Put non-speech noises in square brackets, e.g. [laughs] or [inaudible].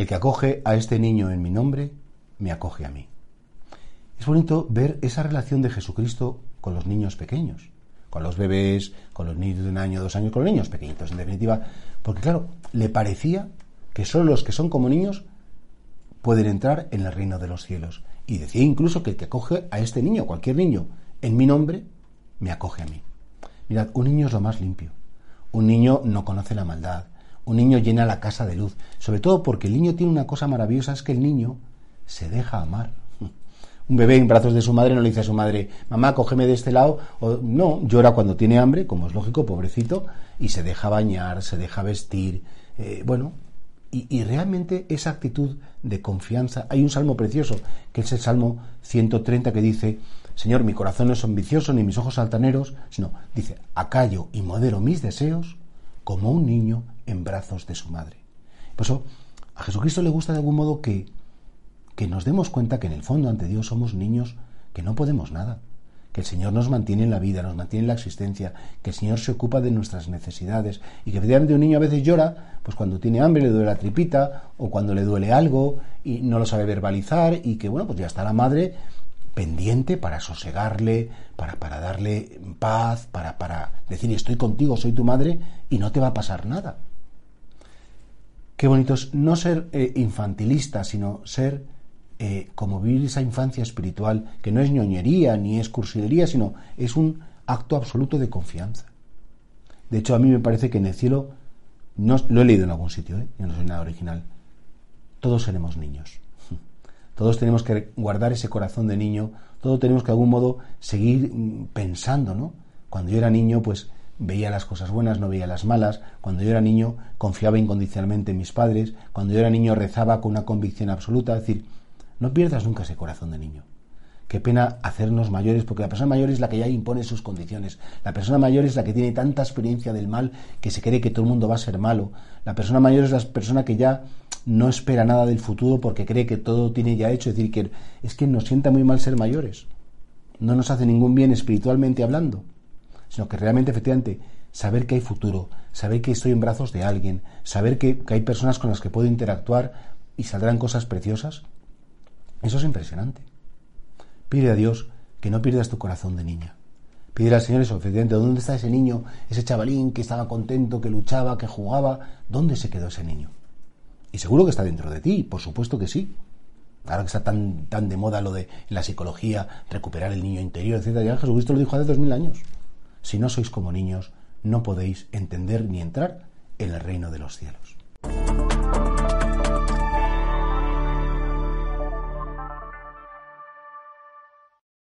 el que acoge a este niño en mi nombre, me acoge a mí. Es bonito ver esa relación de Jesucristo con los niños pequeños, con los bebés, con los niños de un año, dos años, con los niños pequeñitos, en definitiva, porque claro, le parecía que solo los que son como niños pueden entrar en el reino de los cielos. Y decía incluso que el que acoge a este niño, cualquier niño, en mi nombre, me acoge a mí. Mirad, un niño es lo más limpio. Un niño no conoce la maldad. Un niño llena la casa de luz. Sobre todo porque el niño tiene una cosa maravillosa, es que el niño se deja amar. [laughs] Un bebé en brazos de su madre no le dice a su madre, mamá, cógeme de este lado. O, no, llora cuando tiene hambre, como es lógico, pobrecito, y se deja bañar, se deja vestir. Eh, bueno, y, y, realmente esa actitud de confianza. Hay un salmo precioso, que es el Salmo 130, que dice, Señor, mi corazón no es ambicioso ni mis ojos altaneros, sino, dice, acallo y modero mis deseos como un niño en brazos de su madre. Por eso, a Jesucristo le gusta de algún modo que, que nos demos cuenta que en el fondo ante Dios somos niños que no podemos nada, que el Señor nos mantiene en la vida, nos mantiene en la existencia, que el Señor se ocupa de nuestras necesidades y que efectivamente un niño a veces llora, pues cuando tiene hambre le duele la tripita o cuando le duele algo y no lo sabe verbalizar y que bueno, pues ya está la madre pendiente para sosegarle, para, para darle paz, para, para decir estoy contigo, soy tu madre y no te va a pasar nada. Qué bonito es no ser eh, infantilista, sino ser eh, como vivir esa infancia espiritual, que no es ñoñería ni es cursilería, sino es un acto absoluto de confianza. De hecho, a mí me parece que en el cielo, no, lo he leído en algún sitio, ¿eh? no soy nada original, todos seremos niños. [laughs] Todos tenemos que guardar ese corazón de niño, todos tenemos que de algún modo seguir mm, pensando, ¿no? Cuando yo era niño, pues veía las cosas buenas, no veía las malas. Cuando yo era niño, confiaba incondicionalmente en mis padres. Cuando yo era niño, rezaba con una convicción absoluta. Es decir, no pierdas nunca ese corazón de niño. Qué pena hacernos mayores, porque la persona mayor es la que ya impone sus condiciones. La persona mayor es la que tiene tanta experiencia del mal que se cree que todo el mundo va a ser malo. La persona mayor es la persona que ya no espera nada del futuro porque cree que todo tiene ya hecho. Es decir, que es que nos sienta muy mal ser mayores. No nos hace ningún bien espiritualmente hablando, sino que realmente, efectivamente, saber que hay futuro, saber que estoy en brazos de alguien, saber que, que hay personas con las que puedo interactuar y saldrán cosas preciosas, eso es impresionante. Pide a Dios que no pierdas tu corazón de niña. Pide al Señor eso, efectivamente, ¿dónde está ese niño, ese chavalín que estaba contento, que luchaba, que jugaba? ¿Dónde se quedó ese niño? Y seguro que está dentro de ti, por supuesto que sí. Ahora que está tan, tan de moda lo de la psicología, recuperar el niño interior, etc. Ya Jesucristo lo dijo hace dos mil años. Si no sois como niños, no podéis entender ni entrar en el reino de los cielos.